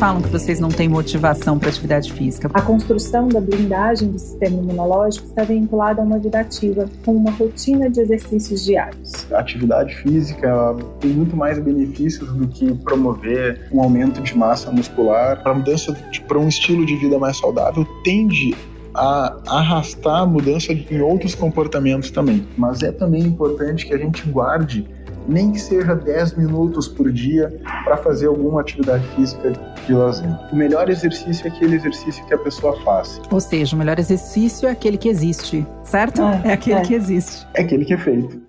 falam que vocês não têm motivação para atividade física? A construção da blindagem do sistema imunológico está vinculada a uma vida ativa, com uma rotina de exercícios diários. A atividade física tem muito mais benefícios do que promover um aumento de massa muscular. A mudança para um estilo de vida mais saudável tende a arrastar a mudança em outros comportamentos também. Mas é também importante que a gente guarde nem que seja 10 minutos por dia para fazer alguma atividade física de lazer. O melhor exercício é aquele exercício que a pessoa faz. Ou seja, o melhor exercício é aquele que existe, certo? É, é aquele é. que existe. É aquele que é feito.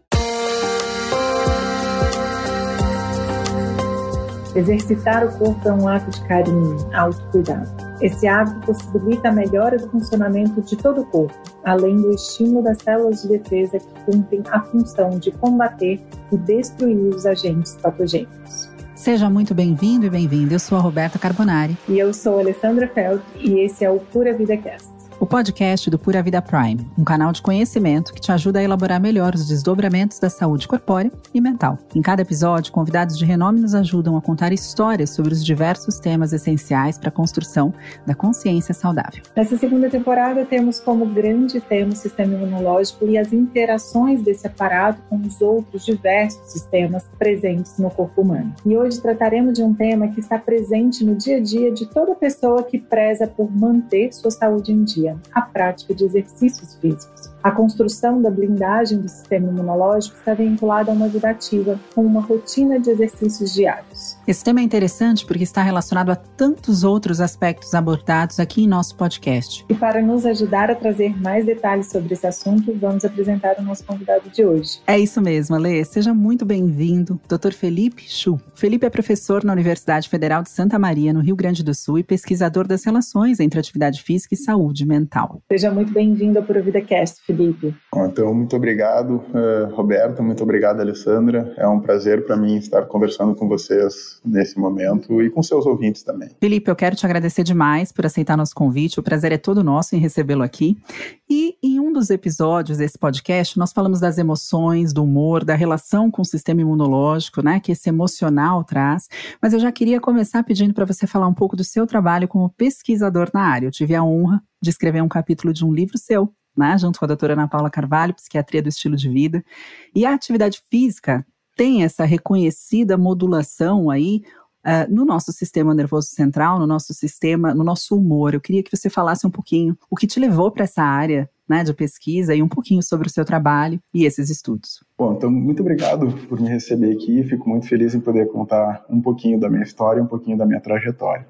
Exercitar o corpo é um ato de carinho, autocuidado. Esse hábito possibilita a melhora do funcionamento de todo o corpo, além do estímulo das células de defesa que cumprem a função de combater e destruir os agentes patogênicos. Seja muito bem-vindo e bem-vinda. Eu sou a Roberta Carbonari. E eu sou a Alessandra Feld e esse é o Pura Vida Cast o podcast do Pura Vida Prime, um canal de conhecimento que te ajuda a elaborar melhor os desdobramentos da saúde corpórea e mental. Em cada episódio, convidados de renome nos ajudam a contar histórias sobre os diversos temas essenciais para a construção da consciência saudável. Nessa segunda temporada, temos como grande tema o sistema imunológico e as interações desse aparato com os outros diversos sistemas presentes no corpo humano. E hoje trataremos de um tema que está presente no dia a dia de toda pessoa que preza por manter sua saúde em dia a prática de exercícios físicos. A construção da blindagem do sistema imunológico está vinculada a uma vida ativa, com uma rotina de exercícios diários. Esse tema é interessante porque está relacionado a tantos outros aspectos abordados aqui em nosso podcast. E para nos ajudar a trazer mais detalhes sobre esse assunto, vamos apresentar o nosso convidado de hoje. É isso mesmo, Alê. Seja muito bem-vindo, Dr. Felipe Chu. Felipe é professor na Universidade Federal de Santa Maria, no Rio Grande do Sul, e pesquisador das relações entre atividade física e saúde mental. Seja muito bem-vindo ao Vida Cast, Felipe. Então, muito obrigado, uh, Roberta, muito obrigado, Alessandra. É um prazer para mim estar conversando com vocês nesse momento e com seus ouvintes também. Felipe, eu quero te agradecer demais por aceitar nosso convite. O prazer é todo nosso em recebê-lo aqui. E em um dos episódios desse podcast, nós falamos das emoções, do humor, da relação com o sistema imunológico, né, que esse emocional traz. Mas eu já queria começar pedindo para você falar um pouco do seu trabalho como pesquisador na área. Eu tive a honra de escrever um capítulo de um livro seu, né, junto com a doutora Ana Paula Carvalho, Psiquiatria do Estilo de Vida. E a atividade física tem essa reconhecida modulação aí uh, no nosso sistema nervoso central, no nosso sistema, no nosso humor. Eu queria que você falasse um pouquinho o que te levou para essa área né, de pesquisa e um pouquinho sobre o seu trabalho e esses estudos. Bom, então muito obrigado por me receber aqui. Fico muito feliz em poder contar um pouquinho da minha história, um pouquinho da minha trajetória.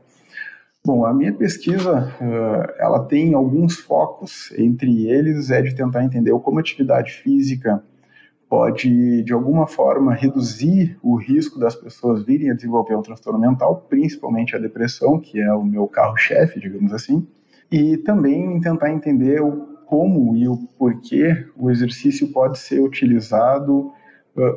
Bom, a minha pesquisa, ela tem alguns focos, entre eles é de tentar entender como a atividade física pode, de alguma forma, reduzir o risco das pessoas virem a desenvolver um transtorno mental, principalmente a depressão, que é o meu carro-chefe, digamos assim, e também tentar entender o como e o porquê o exercício pode ser utilizado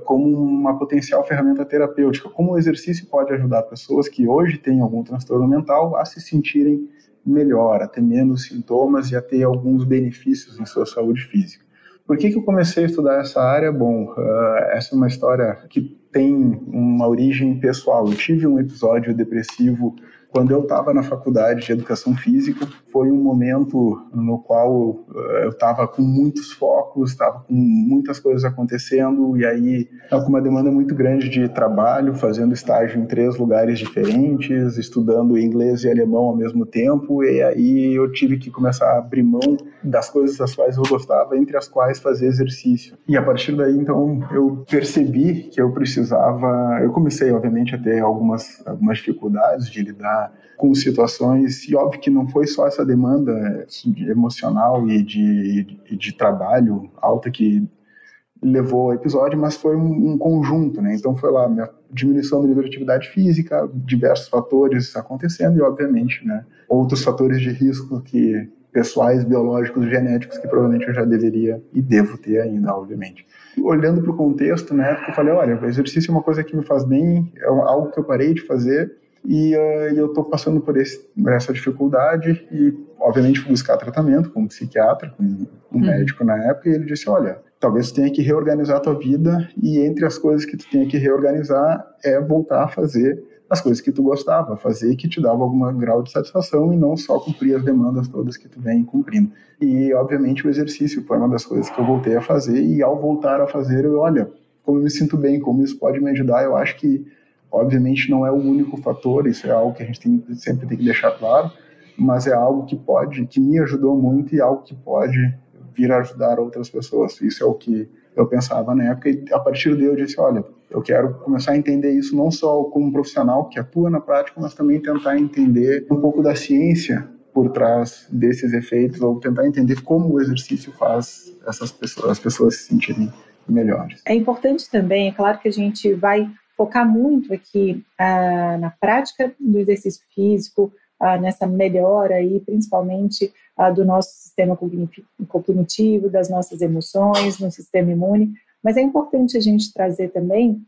como uma potencial ferramenta terapêutica, como o exercício pode ajudar pessoas que hoje têm algum transtorno mental a se sentirem melhor, a ter menos sintomas e a ter alguns benefícios em sua saúde física. Por que, que eu comecei a estudar essa área? Bom, uh, essa é uma história que tem uma origem pessoal. Eu tive um episódio depressivo quando eu estava na faculdade de educação física, foi um momento no qual eu estava com muitos focos, estava com muitas coisas acontecendo, e aí com uma demanda muito grande de trabalho, fazendo estágio em três lugares diferentes, estudando inglês e alemão ao mesmo tempo, e aí eu tive que começar a abrir mão das coisas das quais eu gostava, entre as quais fazer exercício. E a partir daí, então, eu percebi que eu precisava. Eu comecei, obviamente, a ter algumas, algumas dificuldades de lidar com situações, e óbvio que não foi só essa demanda emocional e de, de, de trabalho alta que levou ao episódio, mas foi um, um, conjunto, né? Então foi lá minha diminuição do nível de atividade física, diversos fatores acontecendo e obviamente, né, outros fatores de risco que pessoais, biológicos, genéticos que provavelmente eu já deveria e devo ter ainda, obviamente. Olhando para o contexto, na época eu falei, olha, exercício é uma coisa que me faz bem, é algo que eu parei de fazer e, uh, eu estou passando por, esse, por, essa dificuldade e, obviamente, fui buscar tratamento com um psiquiatra, com um uhum. médico na época, e ele disse, olha, talvez tu tenha que reorganizar a tua vida e entre as coisas que tu tenha que reorganizar é voltar a fazer as coisas que tu gostava, fazer que te dava algum grau de satisfação e não só cumprir as demandas todas que tu vem cumprindo. E, obviamente, o exercício foi uma das coisas que eu voltei a fazer e, ao voltar a fazer, eu, olha, como eu me sinto bem, como isso pode me ajudar, eu acho que, obviamente, não é o único fator, isso é algo que a gente tem, sempre tem que deixar claro, mas é algo que pode, que me ajudou muito e algo que pode vir a ajudar outras pessoas. Isso é o que eu pensava na época e a partir daí eu disse, olha, eu quero começar a entender isso não só como profissional que atua na prática, mas também tentar entender um pouco da ciência por trás desses efeitos ou tentar entender como o exercício faz essas pessoas, as pessoas se sentirem melhores. É importante também, é claro que a gente vai focar muito aqui ah, na prática do exercício físico, ah, nessa melhora aí, principalmente ah, do nosso sistema cognitivo, das nossas emoções, no sistema imune, mas é importante a gente trazer também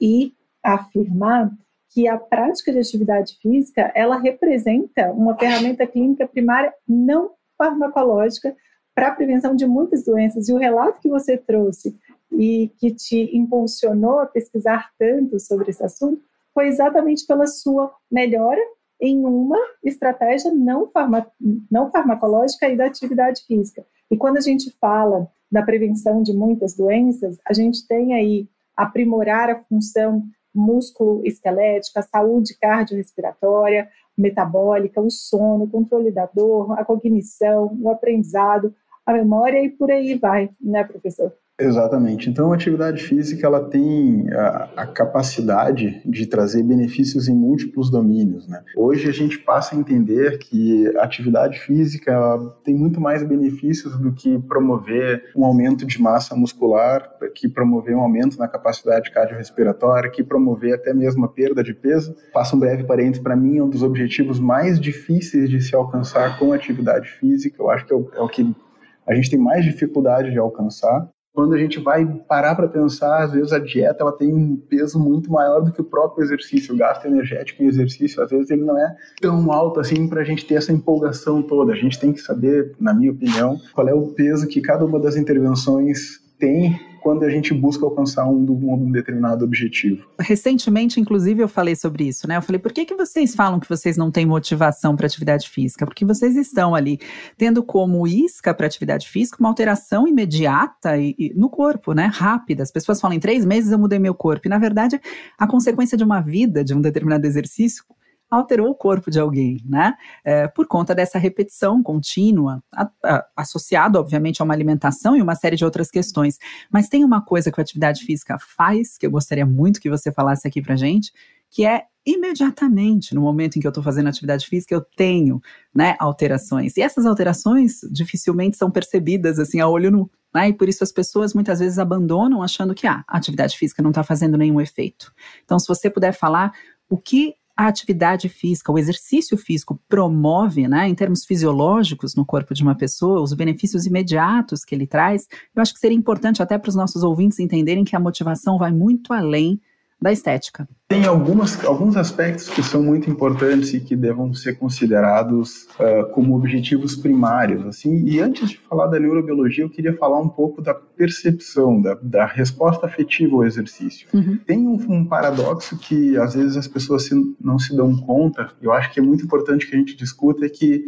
e afirmar que a prática de atividade física, ela representa uma ferramenta clínica primária não farmacológica para a prevenção de muitas doenças. E o relato que você trouxe e que te impulsionou a pesquisar tanto sobre esse assunto foi exatamente pela sua melhora em uma estratégia não, farma, não farmacológica e da atividade física. E quando a gente fala da prevenção de muitas doenças, a gente tem aí aprimorar a função músculo-esquelética, a saúde cardiorrespiratória, metabólica, o sono, o controle da dor, a cognição, o aprendizado, a memória e por aí vai, né, professor? Exatamente. Então, a atividade física ela tem a, a, capacidade de trazer benefícios em múltiplos domínios. Né? Hoje a gente passa a entender que a atividade física tem muito mais benefícios do que promover um aumento de massa muscular, que promover um aumento na capacidade cardiorrespiratória, que promover até mesmo a perda de peso. Faço um breve parênteses, para mim, é um dos objetivos mais difíceis de se alcançar com atividade física. Eu acho que é o, é o que a gente tem mais dificuldade de alcançar quando a gente vai parar para pensar, às vezes a dieta ela tem um peso muito maior do que o próprio exercício, o gasto energético em exercício, às vezes ele não é tão alto assim para a gente ter essa empolgação toda. A gente tem que saber, na minha opinião, qual é o peso que cada uma das intervenções tem quando a gente busca alcançar um, um, determinado objetivo. Recentemente, inclusive, eu falei sobre isso, né? Eu falei, por que, que vocês falam que vocês não têm motivação para atividade física? Porque vocês estão ali tendo como isca para atividade física uma alteração imediata e, e, no corpo, né? Rápida. As pessoas falam, em três meses eu mudei meu corpo. E, na verdade, a consequência de uma vida, de um determinado exercício, alterou o corpo de alguém, né? É, por conta dessa repetição contínua, a, a, associado, obviamente, a uma alimentação e uma série de outras questões. Mas tem uma coisa que a atividade física faz, que eu gostaria muito que você falasse aqui pra gente, que é imediatamente, no momento em que eu estou fazendo atividade física, eu tenho né, alterações. E essas alterações dificilmente são percebidas assim a olho nu. Né? E por isso as pessoas muitas vezes abandonam achando que ah, a atividade física não está fazendo nenhum efeito. Então, se você puder falar o que a atividade física, o exercício físico promove, né, em termos fisiológicos no corpo de uma pessoa, os benefícios imediatos que ele traz, eu acho que seria importante até para os nossos ouvintes entenderem que a motivação vai muito além da estética. Tem algumas, alguns aspectos que são muito importantes e que devam ser considerados uh, como objetivos primários. Assim, e antes de falar da neurobiologia, eu queria falar um pouco da percepção, da, da resposta afetiva ao exercício. Uhum. Tem um, um, paradoxo que às vezes as pessoas se, não se dão conta, eu acho que é muito importante que a gente discuta, é que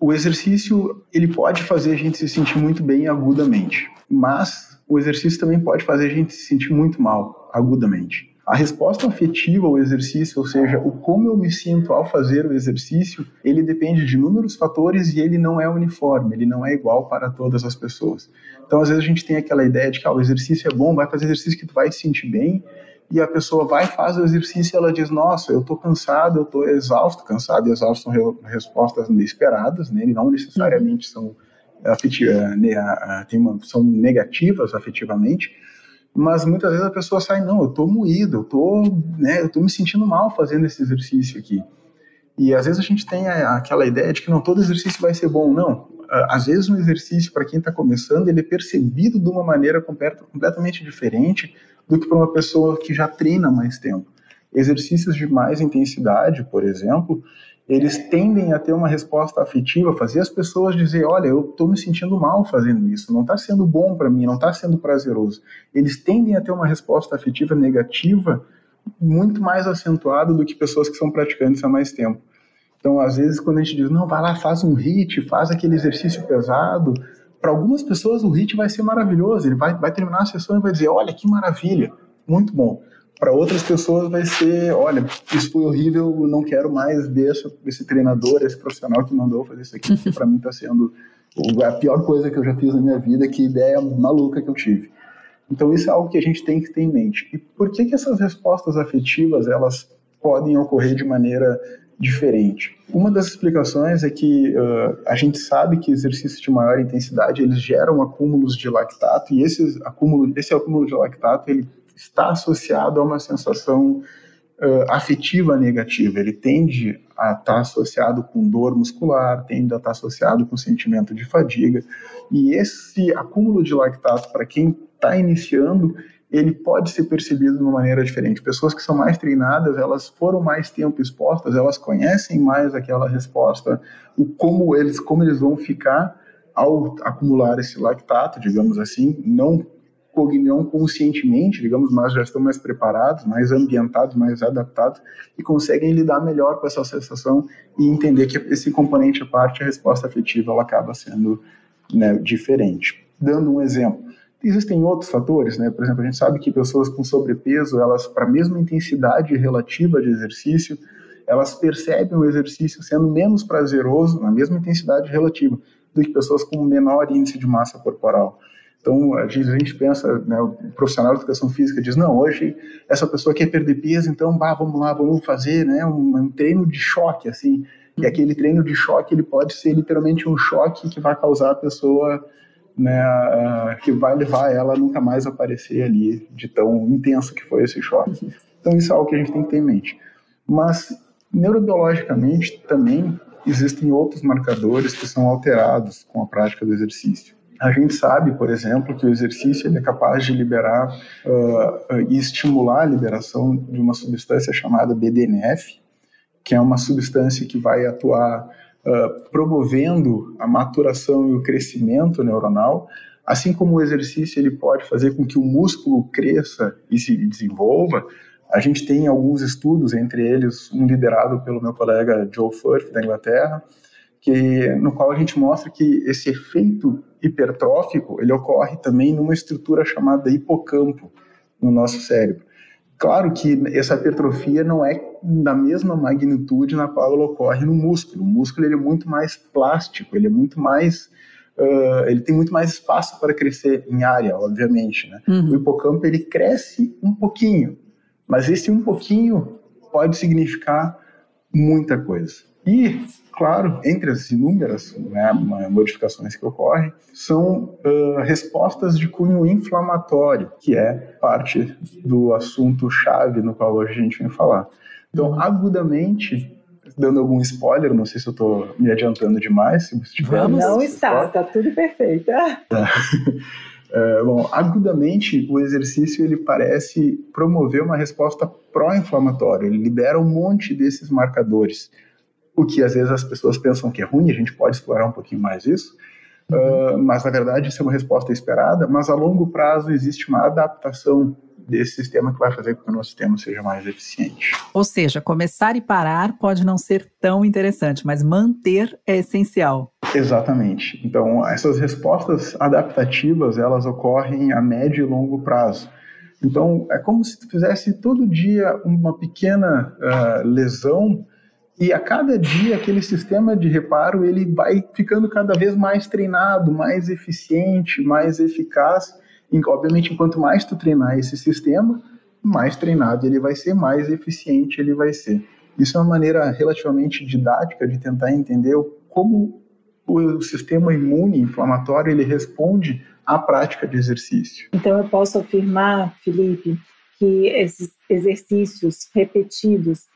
o exercício ele pode fazer a gente se sentir muito bem agudamente, mas o exercício também pode fazer a gente se sentir muito mal agudamente. A resposta afetiva ao exercício, ou seja, o como eu me sinto ao fazer o exercício, ele depende de inúmeros fatores e ele não é uniforme, ele não é igual para todas as pessoas. Então, às vezes a gente tem aquela ideia de que ah, o exercício é bom, vai fazer exercício que tu vai se sentir bem, e a pessoa vai faz o exercício e ela diz: Nossa, eu estou cansado, eu estou exausto. Cansado e exausto são respostas inesperadas, né? Não necessariamente são, afetivas, eh, são negativas afetivamente mas muitas vezes a pessoa sai, não, eu tô moído, eu tô, né, eu me sentindo mal fazendo esse exercício aqui. E às vezes a gente tem aquela ideia de que não todo exercício vai ser bom, não. Às vezes um exercício para quem está começando, ele é percebido de uma maneira completamente diferente do que para uma pessoa que já treina mais tempo. Exercícios de mais intensidade, por exemplo, eles tendem a ter uma resposta afetiva, fazer as pessoas dizer, olha, eu estou me sentindo mal fazendo isso, não está sendo bom para mim, não está sendo prazeroso. Eles tendem a ter uma resposta afetiva negativa muito mais acentuado do que pessoas que são praticantes há mais tempo. Então, às vezes, quando a gente diz, não, vai lá, faz um HIT, faz aquele exercício pesado, para algumas pessoas o HIT vai ser maravilhoso, ele vai, vai terminar a sessão e vai dizer, olha, que maravilha, muito bom. Para outras pessoas vai ser, olha, isso foi horrível, não quero mais ver esse treinador, esse profissional que mandou fazer isso aqui, para mim está sendo a pior coisa que eu já fiz na minha vida, que ideia maluca que eu tive. Então isso é algo que a gente tem que ter em mente. E por que, que essas respostas afetivas elas podem ocorrer de maneira diferente? Uma das explicações é que uh, a gente sabe que exercícios de maior intensidade eles geram acúmulos de lactato e esse acúmulo, esse acúmulo de lactato ele está associado a uma sensação uh, afetiva negativa. Ele tende a estar associado com dor muscular, tende a estar associado com sentimento de fadiga. E esse acúmulo de lactato, para quem está iniciando, ele pode ser percebido de uma maneira diferente. Pessoas que são mais treinadas, elas foram mais tempo expostas, elas conhecem mais aquela resposta, o como eles, como eles vão ficar ao acumular esse lactato, digamos assim, não não conscientemente, digamos, mas já estão mais preparados, mais ambientados, mais adaptados e conseguem lidar melhor com essa sensação e entender que esse componente à parte, a resposta afetiva, ela acaba sendo né, diferente. Dando um exemplo, existem outros fatores, né? Por exemplo, a gente sabe que pessoas com sobrepeso, elas para a mesma intensidade relativa de exercício, elas percebem o exercício sendo menos prazeroso na mesma intensidade relativa do que pessoas com menor índice de massa corporal. Então, a gente, a gente pensa, né, o profissional de educação física diz, não, hoje essa pessoa quer perder peso, então, bah, vamos lá, vamos fazer né, um, um treino de choque, assim. E uhum. aquele treino de choque, ele pode ser literalmente um choque que vai causar a pessoa, né, que vai levar ela a nunca mais aparecer ali, de tão intenso que foi esse choque. Então, isso é algo que a gente tem que ter em mente. Mas, neurobiologicamente, também existem outros marcadores que são alterados com a prática do exercício. A gente sabe, por exemplo, que o exercício ele é capaz de liberar uh, e estimular a liberação de uma substância chamada BDNF, que é uma substância que vai atuar uh, promovendo a maturação e o crescimento neuronal, assim como o exercício ele pode fazer com que o músculo cresça e se desenvolva. A gente tem alguns estudos, entre eles um liderado pelo meu colega Joe Firth da Inglaterra, que no qual a gente mostra que esse efeito hipertrófico, ele ocorre também numa estrutura chamada hipocampo no nosso cérebro. Claro que essa hipertrofia não é da mesma magnitude na qual ela ocorre no músculo. O músculo ele é muito mais plástico, ele é muito mais Uh, ele tem muito mais espaço para crescer em área, obviamente. Né? Uhum. O hipocampo ele cresce um pouquinho, mas esse um pouquinho pode significar muita coisa. E claro, entre as inúmeras né, modificações que ocorrem, são uh, respostas de cunho inflamatório, que é parte do assunto chave no qual hoje a gente vem falar. Então, agudamente, dando algum spoiler, não sei se eu estou me adiantando demais. Se Vamos, não está, está tudo perfeito. Tá. É, bom, agudamente o exercício ele parece promover uma resposta pró-inflamatória, ele libera um monte desses marcadores o que às vezes as pessoas pensam que é ruim, a gente pode explorar um pouquinho mais isso, uhum. uh, mas na verdade isso é uma resposta esperada, mas a longo prazo existe uma adaptação desse sistema que vai fazer com que o nosso sistema seja mais eficiente. Ou seja, começar e parar pode não ser tão interessante, mas manter é essencial. Exatamente. Então, essas respostas adaptativas, elas ocorrem a médio e longo prazo. Então, é como se tu fizesse todo dia uma pequena uh, lesão e a cada dia aquele sistema de reparo ele vai ficando cada vez mais treinado, mais eficiente, mais eficaz. E, obviamente, quanto mais tu treinar esse sistema, mais treinado ele vai ser, mais eficiente ele vai ser. Isso é uma maneira relativamente didática de tentar entender como o sistema imune inflamatório ele responde à prática de exercício. Então eu posso afirmar, Felipe, que esses exercícios repetidos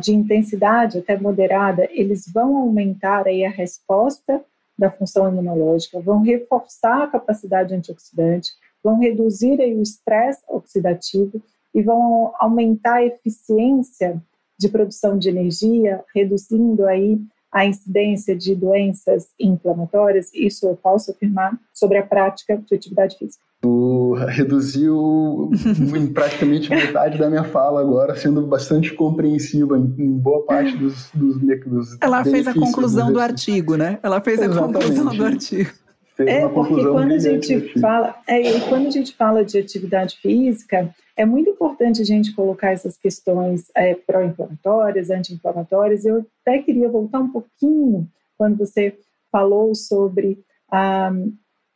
de intensidade até moderada, eles vão aumentar aí a resposta da função imunológica, vão reforçar a capacidade antioxidante, vão reduzir aí o estresse oxidativo e vão aumentar a eficiência de produção de energia, reduzindo aí a incidência de doenças inflamatórias. Isso eu posso afirmar sobre a prática de atividade física. Tu reduziu em praticamente metade da minha fala agora, sendo bastante compreensiva em, boa parte dos, dos, dos Ela fez a conclusão do artigo, né? Ela fez Exatamente. a conclusão do artigo. Fez é, porque quando a gente fala, é, quando a gente fala de atividade física, é muito importante a gente colocar essas questões é, pró-inflamatórias, anti-inflamatórias. Eu até queria voltar um pouquinho quando você falou sobre a,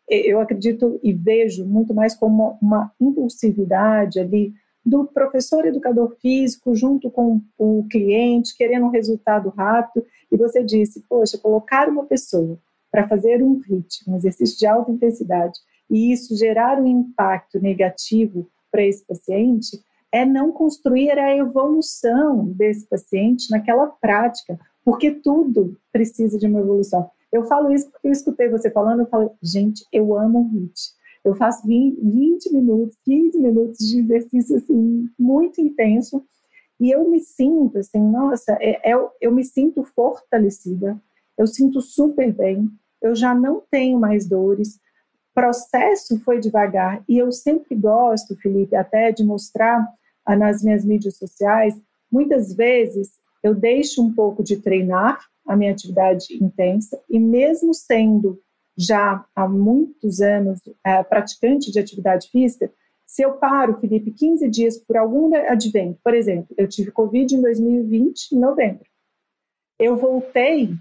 eu acredito e vejo muito mais como uma impulsividade ali do professor educador físico junto com o cliente, querendo um resultado rápido, e você disse, poxa, colocar uma pessoa para fazer um HIIT, um exercício de alta intensidade, e isso gerar um impacto negativo para esse paciente, é não construir a evolução desse paciente naquela prática, porque tudo precisa de uma evolução. Eu falo isso porque eu escutei você falando, eu falo, gente, eu amo HIIT. Eu faço 20, 20 minutos, 15 minutos de exercício assim, muito intenso, e eu me sinto assim, nossa, é, é, eu me sinto fortalecida, eu sinto super bem, eu já não tenho mais dores, processo foi devagar, e eu sempre gosto, Felipe, até de mostrar nas minhas mídias sociais, muitas vezes eu deixo um pouco de treinar, a minha atividade intensa e mesmo sendo já há muitos anos é, praticante de atividade física, se eu paro, Felipe, 15 dias por algum advento, por exemplo, eu tive Covid em 2020, em novembro. Eu voltei,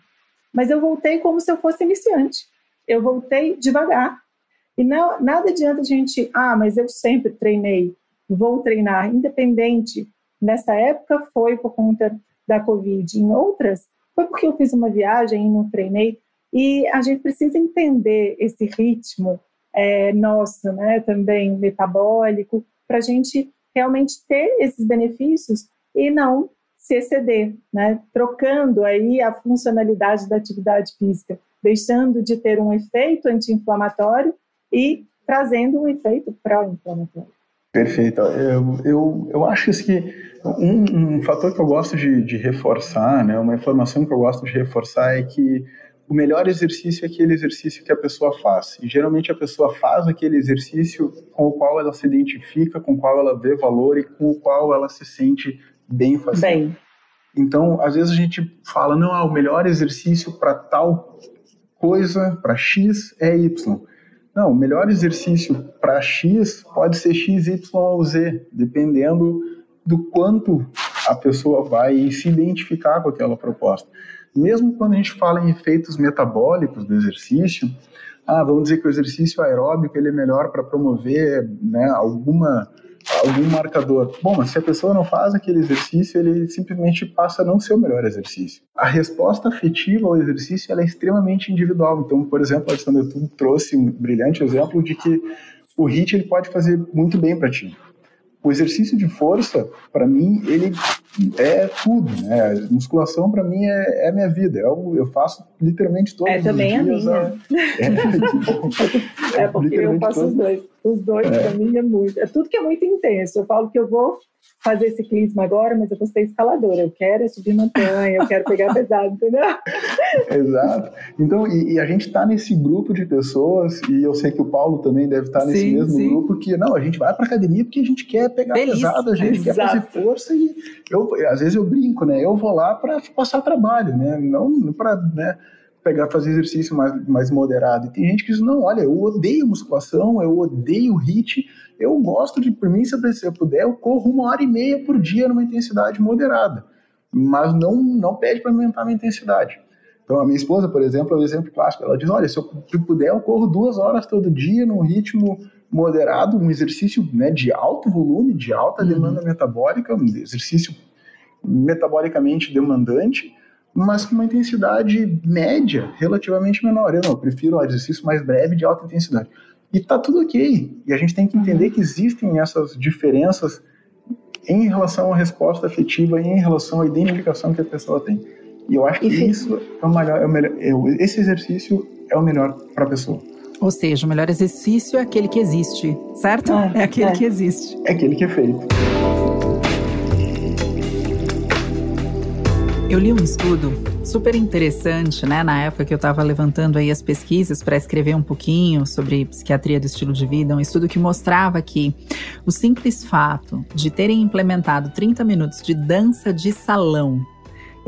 mas eu voltei como se eu fosse iniciante. Eu voltei devagar. E não, nada adianta a gente, ah, mas eu sempre treinei, vou treinar, independente. Nessa época foi por conta da Covid, em outras foi porque eu fiz uma viagem e não treinei. E a gente precisa entender esse ritmo é, nosso, né, também metabólico, para a gente realmente ter esses benefícios e não se exceder, né, trocando aí a funcionalidade da atividade física, deixando de ter um efeito anti-inflamatório e trazendo um efeito pró-inflamatório. Perfeito. Eu, eu, eu acho que um, um fator que eu gosto de, de, reforçar, né, uma informação que eu gosto de reforçar é que o melhor exercício é aquele exercício que a pessoa faz. E geralmente a pessoa faz aquele exercício com o qual ela se identifica, com o qual ela vê valor e com o qual ela se sente bem fazendo. Bem. Então, às vezes a gente fala, não, ah, o melhor exercício para tal coisa, para X, é Y. Não, o melhor exercício para X pode ser X, Y ou Z, dependendo do quanto a pessoa vai se identificar com aquela proposta. Mesmo quando a gente fala em efeitos metabólicos do exercício, ah, vamos dizer que o exercício aeróbico ele é melhor para promover né, alguma algum marcador. Bom, mas se a pessoa não faz aquele exercício, ele simplesmente passa a não ser o melhor exercício. A resposta afetiva ao exercício é extremamente individual. Então, por exemplo, a Alexandre, tu trouxe um brilhante exemplo de que o HIIT ele pode fazer muito bem para ti o exercício de força, para mim, ele é tudo, né? A musculação, para mim, é, é minha vida. Eu, eu faço literalmente todos é, os dias. É também a minha. É, é porque eu faço todos. os dois. Os dois, é. para mim, é muito. É tudo que é muito intenso. Eu falo que eu vou fazer ciclismo agora, mas eu vou ser escaladora. Eu quero é subir montanha, eu quero pegar pesado, entendeu? Exato. Então, e, e a gente está nesse grupo de pessoas, e eu sei que o Paulo também deve estar tá nesse sim, mesmo sim. grupo, que não, a gente vai para academia porque a gente quer pegar Feliz. pesado, a gente Exato. quer fazer força e eu, às vezes eu brinco, né? Eu vou lá para passar trabalho, né? Não para, né? Pegar fazer exercício mais, mais moderado. E tem gente que diz, não, olha, eu odeio musculação, eu odeio HIIT, eu gosto de, por mim, se eu puder, eu corro uma hora e meia por dia numa intensidade moderada, mas não, não pede para aumentar a minha intensidade. Então, a minha esposa, por exemplo, é um exemplo clássico. Ela diz: Olha, se eu puder, eu corro duas horas todo dia num ritmo moderado, um exercício né, de alto volume, de alta uhum. demanda metabólica, um exercício metabolicamente demandante, mas com uma intensidade média relativamente menor. Eu não, eu prefiro um exercício mais breve de alta intensidade. E tá tudo ok. E a gente tem que entender uhum. que existem essas diferenças em relação à resposta afetiva e em relação à identificação que a pessoa tem. E eu acho que e isso é o melhor, é o melhor é, esse exercício é o melhor para a pessoa. Ou seja, o melhor exercício é aquele que existe, certo? É, é aquele é. que existe. É aquele que é feito. Eu li um estudo super interessante, né, na época que eu estava levantando aí as pesquisas para escrever um pouquinho sobre psiquiatria do estilo de vida, um estudo que mostrava que o simples fato de terem implementado 30 minutos de dança de salão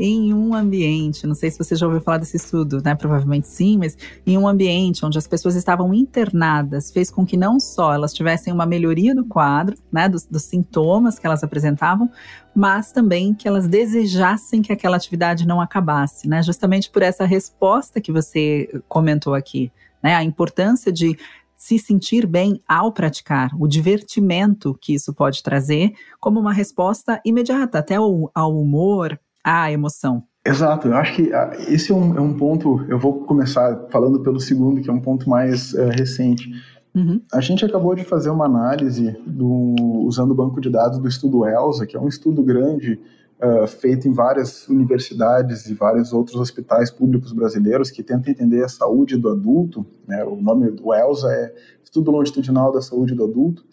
em um ambiente, não sei se você já ouviu falar desse estudo, né? Provavelmente sim, mas em um ambiente onde as pessoas estavam internadas, fez com que não só elas tivessem uma melhoria do quadro, né? Dos, dos sintomas que elas apresentavam, mas também que elas desejassem que aquela atividade não acabasse, né? Justamente por essa resposta que você comentou aqui, né? A importância de se sentir bem ao praticar, o divertimento que isso pode trazer, como uma resposta imediata, até ao, ao humor, a emoção. Exato, eu acho que ah, esse é um, é um, ponto. Eu vou começar falando pelo segundo, que é um ponto mais uh, recente. Uhum. A gente acabou de fazer uma análise do, usando o banco de dados do estudo ELSA, que é um estudo grande uh, feito em várias universidades e vários outros hospitais públicos brasileiros que tenta entender a saúde do adulto. Né? O nome do ELSA é Estudo Longitudinal da Saúde do Adulto.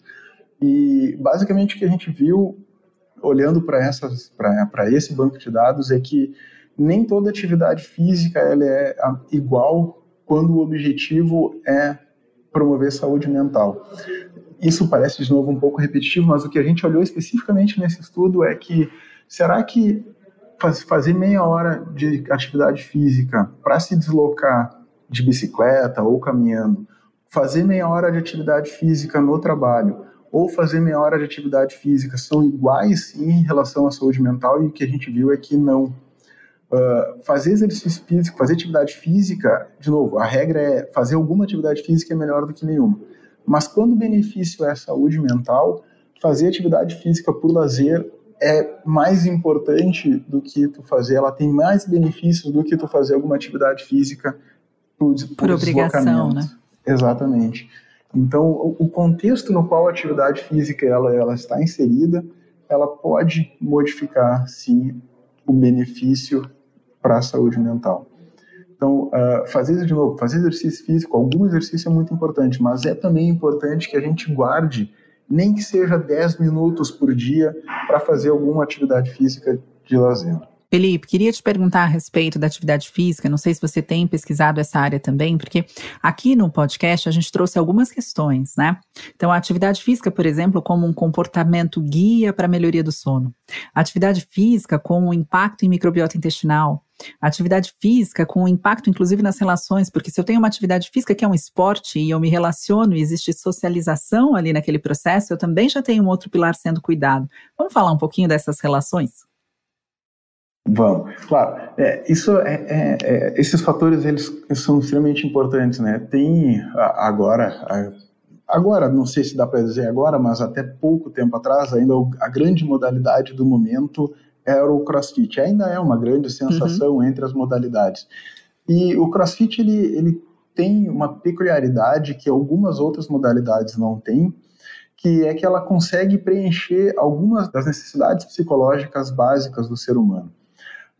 E basicamente o que a gente viu olhando para esse banco de dados é que nem toda atividade física ela é igual quando o objetivo é promover saúde mental. Isso parece de novo um pouco repetitivo, mas o que a gente olhou especificamente nesse estudo é que será que fazer meia hora de atividade física para se deslocar de bicicleta ou caminhando, fazer meia hora de atividade física no trabalho ou fazer meia hora de atividade física são iguais em relação à saúde mental e o que a gente viu é que não. Uh, fazer exercício físico, fazer atividade física, de novo, a regra é fazer alguma atividade física é melhor do que nenhuma. Mas quando o benefício é saúde mental, fazer atividade física por lazer é mais importante do que tu fazer, ela tem mais benefícios do que tu fazer alguma atividade física por, por, por obrigação, né? Exatamente. Então, o contexto no qual a atividade física ela, ela está inserida, ela pode modificar, sim, o benefício para a saúde mental. Então, uh, fazer de novo, fazer exercício físico, algum exercício é muito importante, mas é também importante que a gente guarde, nem que seja 10 minutos por dia, para fazer alguma atividade física de lazer. Felipe, queria te perguntar a respeito da atividade física. Não sei se você tem pesquisado essa área também, porque aqui no podcast a gente trouxe algumas questões, né? Então, a atividade física, por exemplo, como um comportamento guia para a melhoria do sono. Atividade física com o impacto em microbiota intestinal. Atividade física com impacto, inclusive, nas relações, porque se eu tenho uma atividade física que é um esporte e eu me relaciono e existe socialização ali naquele processo, eu também já tenho um outro pilar sendo cuidado. Vamos falar um pouquinho dessas relações? Vamos, claro. É, isso é, é, é, esses fatores eles são extremamente importantes, né? Tem agora, agora não sei se dá para dizer agora, mas até pouco tempo atrás ainda a grande modalidade do momento era o CrossFit. Ainda é uma grande sensação uhum. entre as modalidades. E o CrossFit ele, ele tem uma peculiaridade que algumas outras modalidades não têm, que é que ela consegue preencher algumas das necessidades psicológicas básicas do ser humano.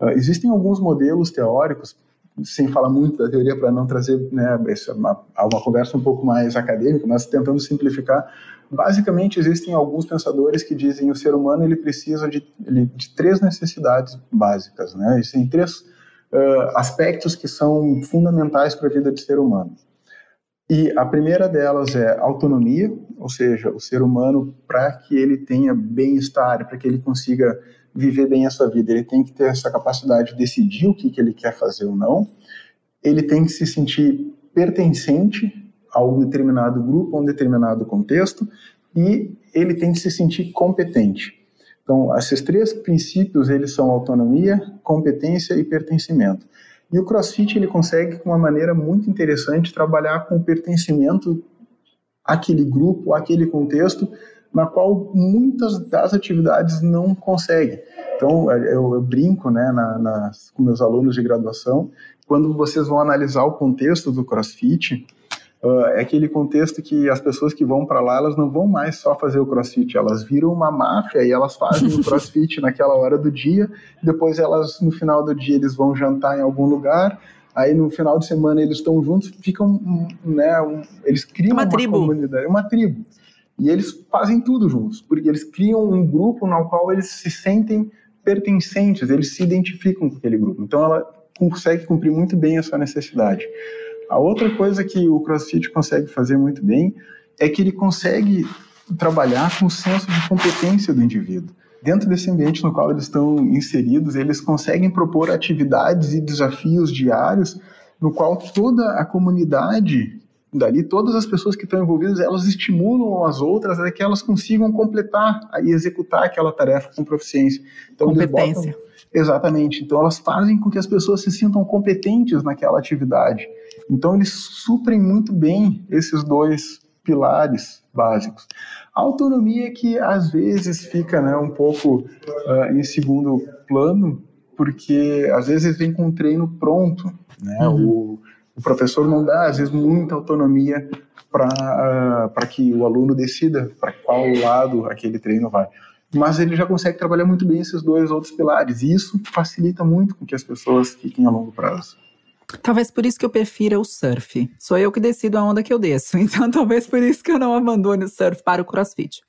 Uh, existem alguns modelos teóricos, sem falar muito da teoria para não trazer né, uma, uma conversa um pouco mais acadêmica, mas tentando simplificar, basicamente existem alguns pensadores que dizem que o ser humano ele precisa de, ele, de três necessidades básicas, né? Existem três uh, aspectos que são fundamentais para a vida de ser humano. E a primeira delas é autonomia, ou seja, o ser humano, para que ele tenha bem-estar, para que ele consiga viver bem a sua vida, ele tem que ter essa capacidade de decidir o que, que ele quer fazer ou não, ele tem que se sentir pertencente a um determinado grupo, a um determinado contexto, e ele tem que se sentir competente. Então, esses três princípios, eles são autonomia, competência e pertencimento. E o CrossFit, ele consegue, com uma maneira muito interessante, trabalhar com o pertencimento àquele grupo, àquele contexto, na qual muitas das atividades não conseguem. Então, é, eu, eu brinco né, na, na, com meus alunos de graduação, quando vocês vão analisar o contexto do CrossFit, uh, é aquele contexto que as pessoas que vão para lá, elas não vão mais só fazer o CrossFit, elas viram uma máfia e elas fazem o CrossFit naquela hora do dia, depois elas, no final do dia, eles vão jantar em algum lugar, aí no final de semana eles estão juntos, ficam, né, um, eles criam uma, uma comunidade, uma tribo. E eles fazem tudo juntos, porque eles criam um grupo no qual eles se sentem pertencentes, eles se identificam com aquele grupo. Então ela consegue cumprir muito bem a sua necessidade. A outra coisa que o CrossFit consegue fazer muito bem é que ele consegue trabalhar com o senso de competência do indivíduo. Dentro desse ambiente no qual eles estão inseridos, eles conseguem propor atividades e desafios diários no qual toda a comunidade dali, todas as pessoas que estão envolvidas, elas estimulam as outras a que elas consigam completar e executar aquela tarefa com proficiência. Então, Competência. Botam, exatamente. Então, elas fazem com que as pessoas se sintam competentes naquela atividade. Então, eles suprem muito bem esses dois pilares básicos. A autonomia é que às vezes fica né, um pouco uh, em segundo plano, porque às vezes vem com um treino pronto. Né? Uhum. O, o, professor não dá, às vezes, muita autonomia para uh, que o aluno decida para qual lado aquele treino vai. Mas ele já consegue trabalhar muito bem esses dois outros pilares, e isso facilita muito com que as pessoas fiquem a longo prazo. Talvez por isso que eu prefira o surf. Sou eu que decido a onda que eu desço. Então, talvez por isso que eu não abandone o surf para o crossfit.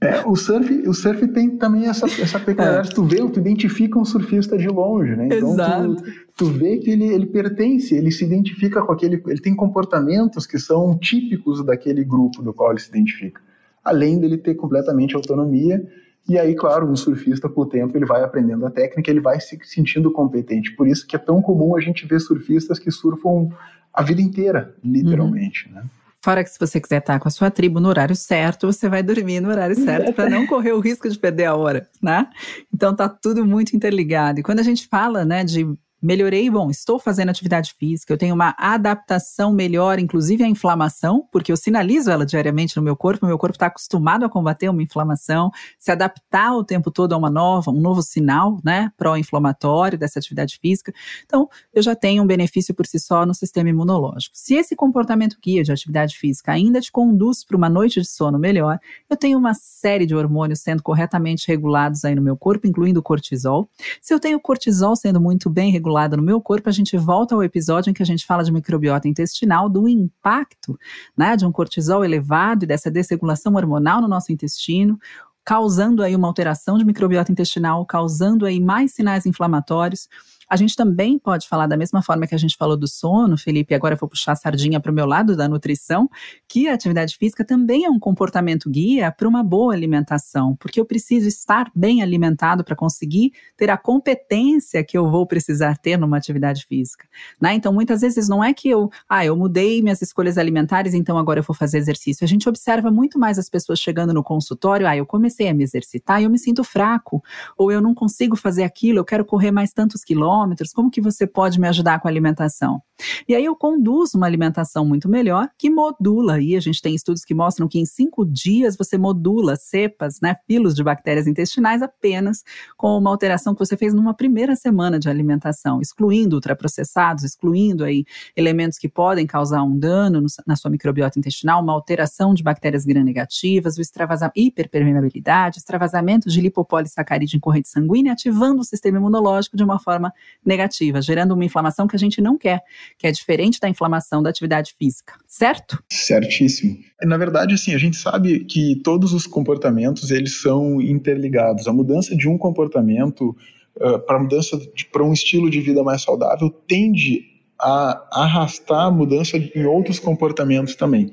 É, o surf, o surf tem também essa, essa peculiaridade. É. Tu vê, tu identifica um surfista de longe, né? Então Exato. Tu, tu vê que ele, ele pertence, ele se identifica com aquele. Ele tem comportamentos que são típicos daquele grupo do qual ele se identifica. Além dele ter completamente autonomia e aí, claro, um surfista, com o tempo, ele vai aprendendo a técnica, ele vai se sentindo competente. Por isso que é tão comum a gente ver surfistas que surfam a vida inteira, literalmente, uhum. né? Fora que se você quiser estar com a sua tribo no horário certo, você vai dormir no horário certo para não correr o risco de perder a hora, né? Então tá tudo muito interligado. E quando a gente fala, né, de melhorei, bom, estou fazendo atividade física, eu tenho uma adaptação melhor, inclusive à inflamação, porque eu sinalizo ela diariamente no meu corpo, meu corpo está acostumado a combater uma inflamação, se adaptar o tempo todo a uma nova, um novo sinal, né, pró-inflamatório dessa atividade física. Então, eu já tenho um benefício por si só no sistema imunológico. Se esse comportamento guia de atividade física ainda te conduz para uma noite de sono melhor, eu tenho uma série de hormônios sendo corretamente regulados aí no meu corpo, incluindo o cortisol. Se eu tenho cortisol sendo muito bem regulado, regulada no meu corpo, a gente volta ao episódio em que a gente fala de microbiota intestinal, do impacto né, de um cortisol elevado e dessa desregulação hormonal no nosso intestino, causando aí uma alteração de microbiota intestinal, causando aí mais sinais inflamatórios. A gente também pode falar da mesma forma que a gente falou do sono, Felipe, agora eu vou puxar a sardinha para o meu lado da nutrição, que a atividade física também é um comportamento guia para uma boa alimentação, porque eu preciso estar bem alimentado para conseguir ter a competência que eu vou precisar ter numa atividade física. Né? Então, muitas vezes não é que eu, ah, eu mudei minhas escolhas alimentares, então agora eu vou fazer exercício. A gente observa muito mais as pessoas chegando no consultório, ah, eu comecei a me exercitar e eu me sinto fraco, ou eu não consigo fazer aquilo, eu quero correr mais tantos quilômetros quilômetros, como que você pode me ajudar com a alimentação? E aí eu conduzo uma alimentação muito melhor, que modula, e a gente tem estudos que mostram que em cinco dias você modula cepas, né, filos de bactérias intestinais apenas com uma alteração que você fez numa primeira semana de alimentação, excluindo ultraprocessados, excluindo aí elementos que podem causar um dano no, na sua microbiota intestinal, uma alteração de bactérias gram-negativas, o extravasamento, hiperpermeabilidade, extravasamento de lipopolissacarídeo em corrente sanguínea, ativando o sistema imunológico de uma forma negativa, gerando uma inflamação que a gente não quer, que é diferente da inflamação da atividade física, certo? Certíssimo. Na verdade, assim, a gente sabe que todos os comportamentos eles são interligados. A mudança de um comportamento uh, para mudança para um estilo de vida mais saudável tende a arrastar a mudança em outros comportamentos também.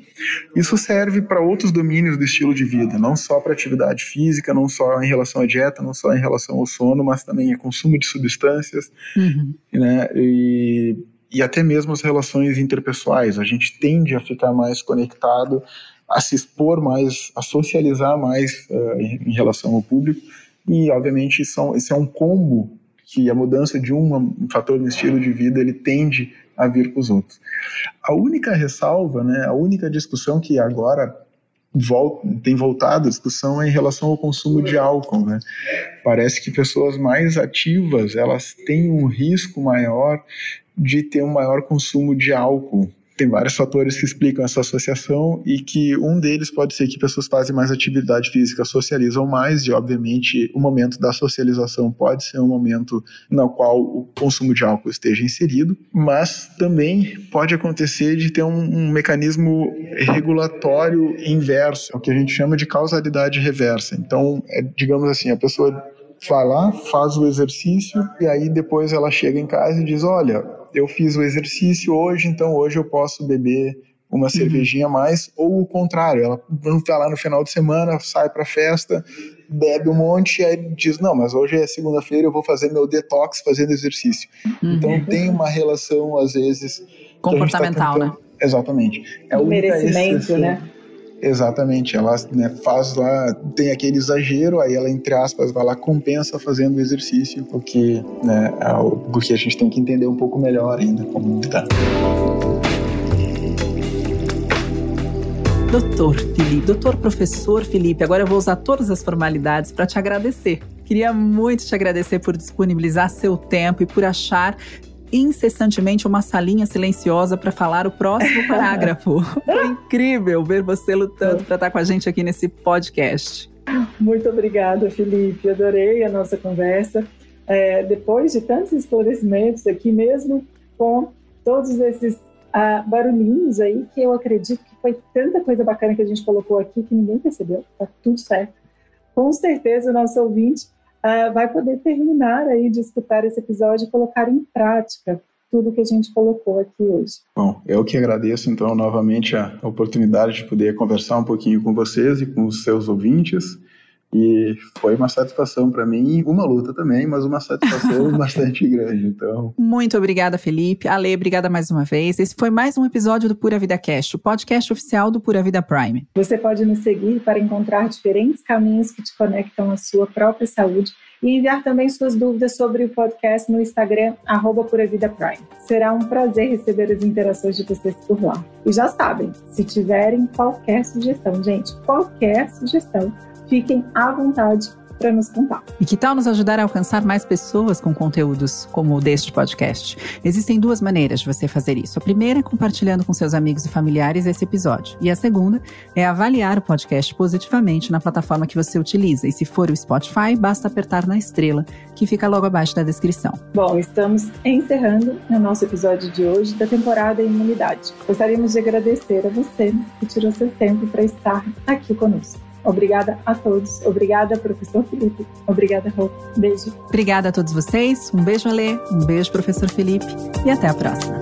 Isso serve para outros domínios do estilo de vida, não só para atividade física, não só em relação à dieta, não só em relação ao sono, mas também a consumo de substâncias, uhum. né? E, e até mesmo as relações interpessoais. A gente tende a ficar mais conectado, a se expor mais, a socializar mais uh, em, relação ao público. E, obviamente, isso, isso é um combo que a mudança de um fator no estilo de vida ele tende a vir com os outros. A única ressalva, né, a única discussão que agora volta, tem voltado a discussão é em relação ao consumo de álcool, né? Parece que pessoas mais ativas elas têm um risco maior de ter um maior consumo de álcool tem vários fatores que explicam essa associação e que um deles pode ser que pessoas fazem mais atividade física, socializam mais e, obviamente, o momento da socialização pode ser um momento no qual o consumo de álcool esteja inserido, mas também pode acontecer de ter um, um mecanismo regulatório inverso, o que a gente chama de causalidade reversa. Então, é, digamos assim, a pessoa vai lá, faz o exercício e aí depois ela chega em casa e diz: Olha, eu fiz o exercício hoje, então hoje eu posso beber uma uhum. cervejinha a mais, ou o contrário, ela está lá no final de semana, sai para festa, bebe um monte e aí diz: Não, mas hoje é segunda-feira, eu vou fazer meu detox fazendo exercício. Uhum. Então tem uma relação, às vezes. Tá Comportamental, tá tentando... né? Exatamente. É o merecimento, né? Exatamente, ela né, faz lá, tem aquele exagero, aí ela, entre aspas, vai lá, compensa fazendo o exercício, porque né, é algo que a gente tem que entender um pouco melhor ainda como está. Doutor Felipe, doutor professor Felipe, agora eu vou usar todas as formalidades para te agradecer. Queria muito te agradecer por disponibilizar seu tempo e por achar incessantemente uma salinha silenciosa para falar o próximo parágrafo. Foi incrível ver você lutando para estar com a gente aqui nesse podcast. Muito obrigada, Felipe. Adorei a nossa conversa. É, depois de tantos esclarecimentos aqui, mesmo com todos esses ah, barulhinhos aí, que eu acredito que foi tanta coisa bacana que a gente colocou aqui que ninguém percebeu, tá tudo certo. Com certeza, o nosso ouvinte uh, vai poder terminar aí de escutar esse episódio e colocar em prática tudo que a gente colocou aqui hoje. Bom, eu que agradeço então novamente a oportunidade de poder conversar um pouquinho com vocês e com os seus ouvintes. E foi uma satisfação para mim, uma luta também, mas uma satisfação bastante grande. Então, muito obrigada, Felipe. Ale, obrigada mais uma vez. Esse foi mais um episódio do Pura Vida Cast, o podcast oficial do Pura Vida Prime. Você pode nos seguir para encontrar diferentes caminhos que te conectam à sua própria saúde e enviar também suas dúvidas sobre o podcast no Instagram, arroba Pura Vida Prime. Será um prazer receber as interações de vocês por lá. E já sabem, se tiverem qualquer sugestão, gente, qualquer sugestão, fiquem à vontade para nos contar. E que tal nos ajudar a alcançar mais pessoas com conteúdos como o deste podcast? Existem duas maneiras de você fazer isso. A primeira é compartilhando com seus amigos e familiares esse episódio. E a segunda é avaliar o podcast positivamente na plataforma que você utiliza. E se for o Spotify, basta apertar na estrela, que fica logo abaixo da descrição. Bom, estamos encerrando o nosso episódio de hoje da temporada Imunidade. Gostaríamos de agradecer a você que tirou seu tempo para estar aqui conosco. Obrigada a todos. Obrigada, professor Felipe. Obrigada, Rô. Beijo. Obrigada a todos vocês. Um beijo, Alê. Um beijo, professor Felipe. E até a próxima.